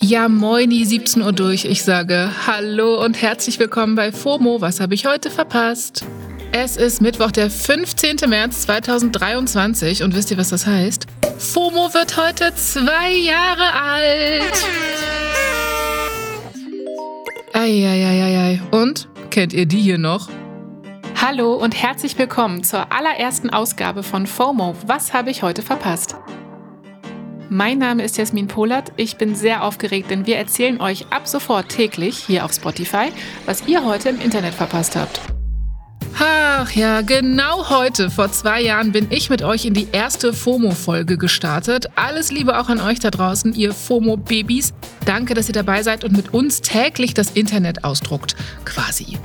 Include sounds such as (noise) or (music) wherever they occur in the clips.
Ja, moini, 17 Uhr durch. Ich sage Hallo und herzlich willkommen bei FOMO. Was habe ich heute verpasst? Es ist Mittwoch, der 15. März 2023 und wisst ihr, was das heißt? FOMO wird heute zwei Jahre alt. Eieieiei. Und? Kennt ihr die hier noch? Hallo und herzlich willkommen zur allerersten Ausgabe von FOMO. Was habe ich heute verpasst? Mein Name ist Jasmin Polat. Ich bin sehr aufgeregt, denn wir erzählen euch ab sofort täglich hier auf Spotify, was ihr heute im Internet verpasst habt. Ach ja, genau heute, vor zwei Jahren, bin ich mit euch in die erste FOMO-Folge gestartet. Alles Liebe auch an euch da draußen, ihr FOMO-Babys. Danke, dass ihr dabei seid und mit uns täglich das Internet ausdruckt. Quasi.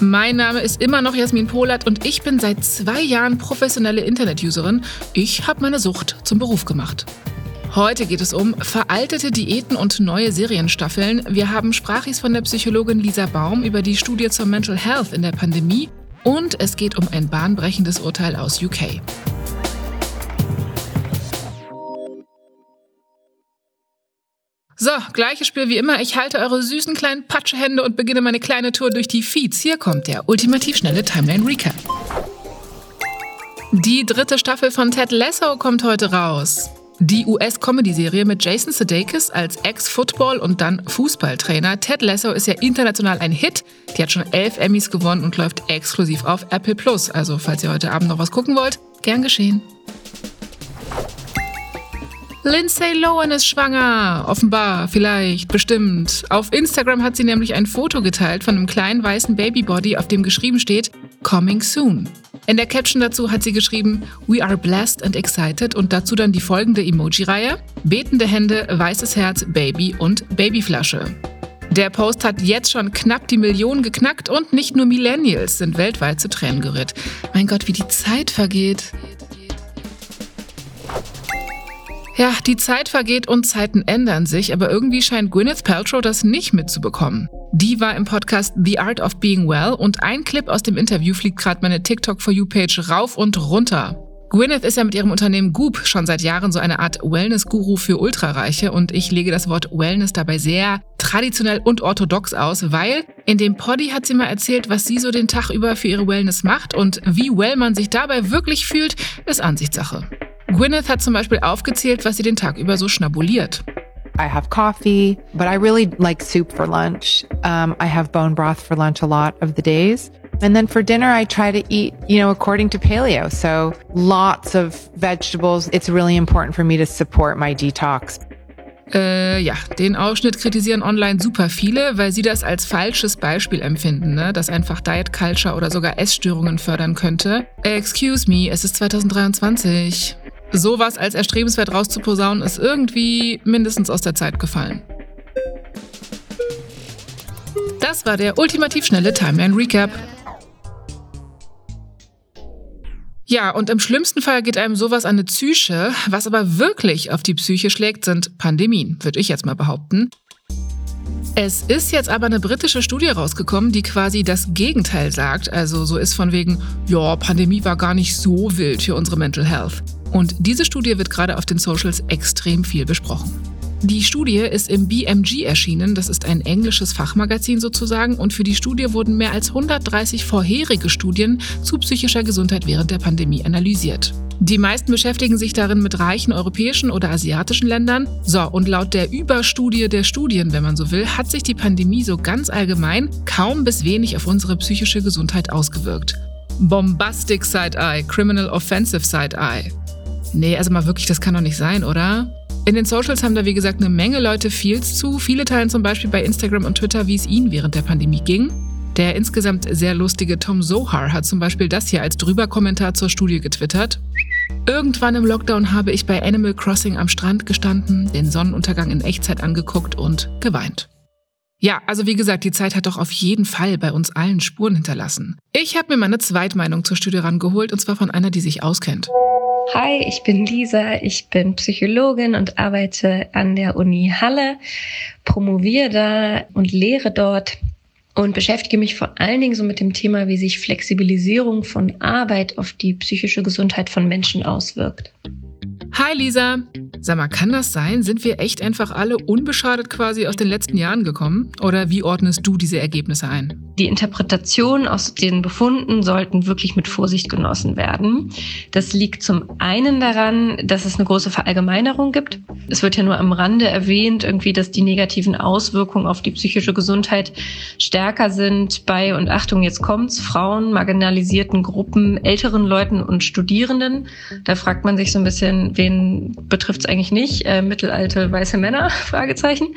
Mein Name ist immer noch Jasmin Polat und ich bin seit zwei Jahren professionelle Internet-Userin. Ich habe meine Sucht zum Beruf gemacht. Heute geht es um veraltete Diäten und neue Serienstaffeln. Wir haben Sprachis von der Psychologin Lisa Baum über die Studie zur Mental Health in der Pandemie und es geht um ein bahnbrechendes Urteil aus UK. So, gleiches Spiel wie immer. Ich halte eure süßen kleinen Patschehände und beginne meine kleine Tour durch die Feeds. Hier kommt der ultimativ schnelle Timeline Recap. Die dritte Staffel von Ted Lasso kommt heute raus. Die US-Comedy-Serie mit Jason Sudeikis als Ex-Football- und dann Fußballtrainer. Ted Lasso ist ja international ein Hit. Die hat schon elf Emmys gewonnen und läuft exklusiv auf Apple Plus. Also, falls ihr heute Abend noch was gucken wollt, gern geschehen. Lindsay Lohan ist schwanger. Offenbar, vielleicht, bestimmt. Auf Instagram hat sie nämlich ein Foto geteilt von einem kleinen weißen Babybody, auf dem geschrieben steht Coming Soon. In der Caption dazu hat sie geschrieben, We are blessed and excited und dazu dann die folgende Emoji-Reihe, betende Hände, weißes Herz, Baby und Babyflasche. Der Post hat jetzt schon knapp die Millionen geknackt und nicht nur Millennials sind weltweit zu Tränen gerührt. Mein Gott, wie die Zeit vergeht. Ja, die Zeit vergeht und Zeiten ändern sich, aber irgendwie scheint Gwyneth Paltrow das nicht mitzubekommen. Die war im Podcast The Art of Being Well und ein Clip aus dem Interview fliegt gerade meine TikTok for You Page rauf und runter. Gwyneth ist ja mit ihrem Unternehmen Goop schon seit Jahren so eine Art Wellness-Guru für Ultrareiche und ich lege das Wort Wellness dabei sehr traditionell und orthodox aus, weil in dem Poddy hat sie mal erzählt, was sie so den Tag über für ihre Wellness macht und wie well man sich dabei wirklich fühlt, ist Ansichtssache. Gwyneth hat zum Beispiel aufgezählt, was sie den Tag über so schnabuliert. I have coffee, but I really like soup for lunch. Um, I have bone broth for lunch a lot of the days. And then for dinner, I try to eat, you know, according to paleo. So lots of vegetables. It's really important for me to support my detox. Äh, ja, den Ausschnitt kritisieren online super viele, weil sie das als falsches Beispiel empfinden, ne? das einfach Diet Culture oder sogar Essstörungen fördern könnte. Excuse me, es ist 2023. Sowas als erstrebenswert rauszuposaunen ist irgendwie mindestens aus der Zeit gefallen. Das war der ultimativ schnelle Timeline Recap. Ja, und im schlimmsten Fall geht einem sowas an eine Psyche. Was aber wirklich auf die Psyche schlägt, sind Pandemien, würde ich jetzt mal behaupten. Es ist jetzt aber eine britische Studie rausgekommen, die quasi das Gegenteil sagt. Also so ist von wegen, ja, Pandemie war gar nicht so wild für unsere Mental Health. Und diese Studie wird gerade auf den Socials extrem viel besprochen. Die Studie ist im BMG erschienen, das ist ein englisches Fachmagazin sozusagen, und für die Studie wurden mehr als 130 vorherige Studien zu psychischer Gesundheit während der Pandemie analysiert. Die meisten beschäftigen sich darin mit reichen europäischen oder asiatischen Ländern. So, und laut der Überstudie der Studien, wenn man so will, hat sich die Pandemie so ganz allgemein kaum bis wenig auf unsere psychische Gesundheit ausgewirkt. Bombastic Side-Eye, Criminal Offensive Side-Eye. Nee, also mal wirklich, das kann doch nicht sein, oder? In den Socials haben da wie gesagt eine Menge Leute Feels zu. Viele teilen zum Beispiel bei Instagram und Twitter, wie es ihnen während der Pandemie ging. Der insgesamt sehr lustige Tom Zohar hat zum Beispiel das hier als Drüberkommentar zur Studie getwittert. Irgendwann im Lockdown habe ich bei Animal Crossing am Strand gestanden, den Sonnenuntergang in Echtzeit angeguckt und geweint. Ja, also wie gesagt, die Zeit hat doch auf jeden Fall bei uns allen Spuren hinterlassen. Ich habe mir meine Zweitmeinung zur Studie rangeholt und zwar von einer, die sich auskennt. Hi, ich bin Lisa, ich bin Psychologin und arbeite an der Uni Halle, promoviere da und lehre dort und beschäftige mich vor allen Dingen so mit dem Thema, wie sich Flexibilisierung von Arbeit auf die psychische Gesundheit von Menschen auswirkt. Hi Lisa! Sag mal, kann das sein? Sind wir echt einfach alle unbeschadet quasi aus den letzten Jahren gekommen? Oder wie ordnest du diese Ergebnisse ein? Die Interpretationen aus den Befunden sollten wirklich mit Vorsicht genossen werden. Das liegt zum einen daran, dass es eine große Verallgemeinerung gibt. Es wird ja nur am Rande erwähnt, irgendwie, dass die negativen Auswirkungen auf die psychische Gesundheit stärker sind bei, und Achtung, jetzt kommt's, Frauen, marginalisierten Gruppen, älteren Leuten und Studierenden. Da fragt man sich so ein bisschen, wen betrifft es eigentlich nicht? Äh, mittelalte weiße Männer? (laughs) Fragezeichen.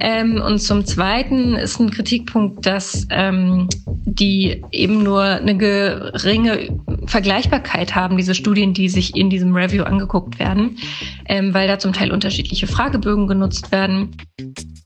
Ähm, und zum Zweiten ist ein Kritikpunkt, dass ähm, die eben nur eine geringe Vergleichbarkeit haben, diese Studien, die sich in diesem Review angeguckt werden, ähm, weil da zum Teil unterschiedliche Fragebögen genutzt werden.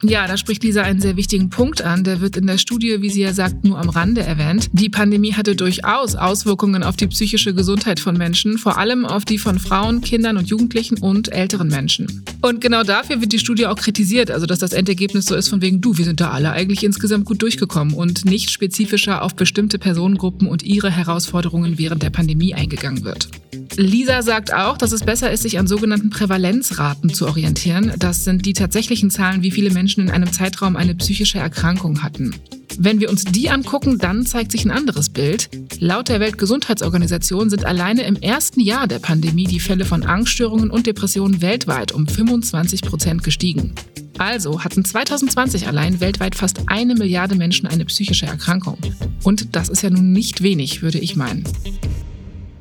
Ja, da spricht Lisa einen sehr wichtigen Punkt an. Der wird in der Studie, wie sie ja sagt, nur am Rande erwähnt. Die Pandemie hatte durchaus Auswirkungen auf die psychische Gesundheit von Menschen, vor allem auf die von Frauen, Kindern und Jugendlichen und älteren Menschen. Und genau dafür wird die Studie auch kritisiert, also dass das Endergebnis so ist von wegen, du, wir sind da alle eigentlich insgesamt gut durchgekommen und nicht spezifischer auf bestimmte Personengruppen und ihre Herausforderungen während der Pandemie eingegangen wird. Lisa sagt auch, dass es besser ist, sich an sogenannten Prävalenzraten zu orientieren. Das sind die tatsächlichen Zahlen, wie viele Menschen in einem Zeitraum eine psychische Erkrankung hatten. Wenn wir uns die angucken, dann zeigt sich ein anderes Bild. Laut der Weltgesundheitsorganisation sind alleine im ersten Jahr der Pandemie die Fälle von Angststörungen und Depressionen weltweit um 25 Prozent gestiegen. Also hatten 2020 allein weltweit fast eine Milliarde Menschen eine psychische Erkrankung. Und das ist ja nun nicht wenig, würde ich meinen.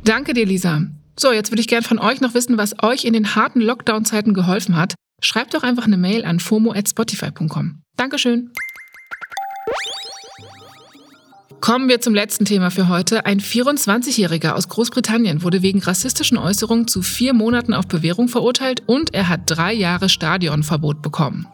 Danke dir, Lisa. So, jetzt würde ich gern von euch noch wissen, was euch in den harten Lockdown-Zeiten geholfen hat. Schreibt doch einfach eine Mail an fomo@spotify.com. Dankeschön. Kommen wir zum letzten Thema für heute. Ein 24-Jähriger aus Großbritannien wurde wegen rassistischen Äußerungen zu vier Monaten auf Bewährung verurteilt und er hat drei Jahre Stadionverbot bekommen.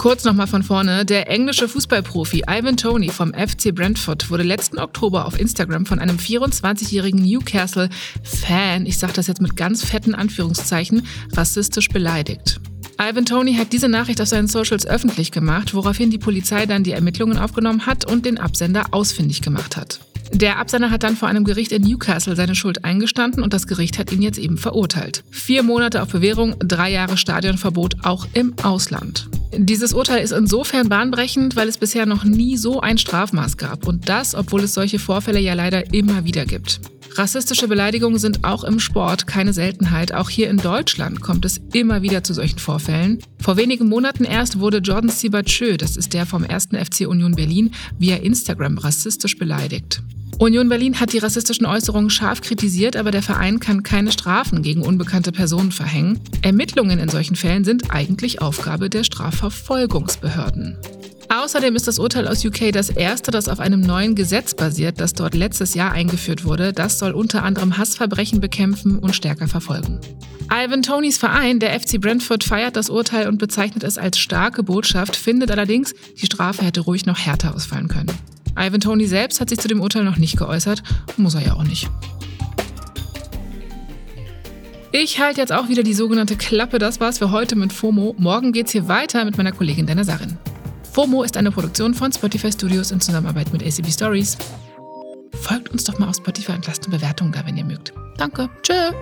Kurz nochmal von vorne. Der englische Fußballprofi Ivan Tony vom FC Brentford wurde letzten Oktober auf Instagram von einem 24-jährigen Newcastle-Fan, ich sage das jetzt mit ganz fetten Anführungszeichen, rassistisch beleidigt. Ivan Tony hat diese Nachricht auf seinen Socials öffentlich gemacht, woraufhin die Polizei dann die Ermittlungen aufgenommen hat und den Absender ausfindig gemacht hat. Der Absender hat dann vor einem Gericht in Newcastle seine Schuld eingestanden und das Gericht hat ihn jetzt eben verurteilt. Vier Monate auf Bewährung, drei Jahre Stadionverbot auch im Ausland. Dieses Urteil ist insofern bahnbrechend, weil es bisher noch nie so ein Strafmaß gab und das, obwohl es solche Vorfälle ja leider immer wieder gibt. Rassistische Beleidigungen sind auch im Sport keine Seltenheit. Auch hier in Deutschland kommt es immer wieder zu solchen Vorfällen. Vor wenigen Monaten erst wurde Jordan Sibachö, das ist der vom 1. FC Union Berlin, via Instagram rassistisch beleidigt. Union Berlin hat die rassistischen Äußerungen scharf kritisiert, aber der Verein kann keine Strafen gegen unbekannte Personen verhängen. Ermittlungen in solchen Fällen sind eigentlich Aufgabe der Strafverfolgungsbehörden. Außerdem ist das Urteil aus UK das erste, das auf einem neuen Gesetz basiert, das dort letztes Jahr eingeführt wurde. Das soll unter anderem Hassverbrechen bekämpfen und stärker verfolgen. Ivan Tonys Verein, der FC Brentford, feiert das Urteil und bezeichnet es als starke Botschaft, findet allerdings, die Strafe hätte ruhig noch härter ausfallen können. Ivan Tony selbst hat sich zu dem Urteil noch nicht geäußert, muss er ja auch nicht. Ich halte jetzt auch wieder die sogenannte Klappe. Das war's für heute mit FOMO. Morgen geht's hier weiter mit meiner Kollegin Dana Sarin. FOMO ist eine Produktion von Spotify Studios in Zusammenarbeit mit ACB Stories. Folgt uns doch mal auf Spotify und lasst eine Bewertung da, wenn ihr mögt. Danke. Tschö.